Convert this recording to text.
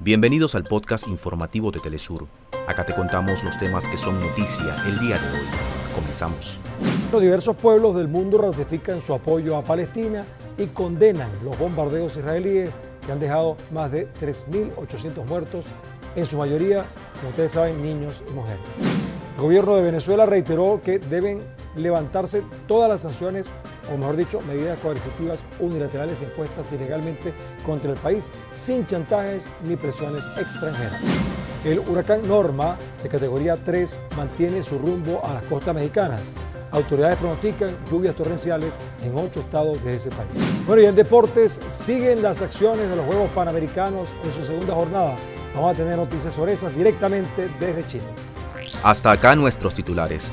Bienvenidos al podcast informativo de Telesur. Acá te contamos los temas que son noticia el día de hoy. Comenzamos. Los diversos pueblos del mundo ratifican su apoyo a Palestina y condenan los bombardeos israelíes que han dejado más de 3.800 muertos, en su mayoría, como ustedes saben, niños y mujeres. El gobierno de Venezuela reiteró que deben levantarse todas las sanciones o mejor dicho, medidas coercitivas unilaterales impuestas ilegalmente contra el país sin chantajes ni presiones extranjeras. El huracán Norma, de categoría 3, mantiene su rumbo a las costas mexicanas. Autoridades pronostican lluvias torrenciales en ocho estados de ese país. Bueno, y en deportes siguen las acciones de los Juegos Panamericanos en su segunda jornada. Vamos a tener noticias sobre esas directamente desde Chile. Hasta acá nuestros titulares.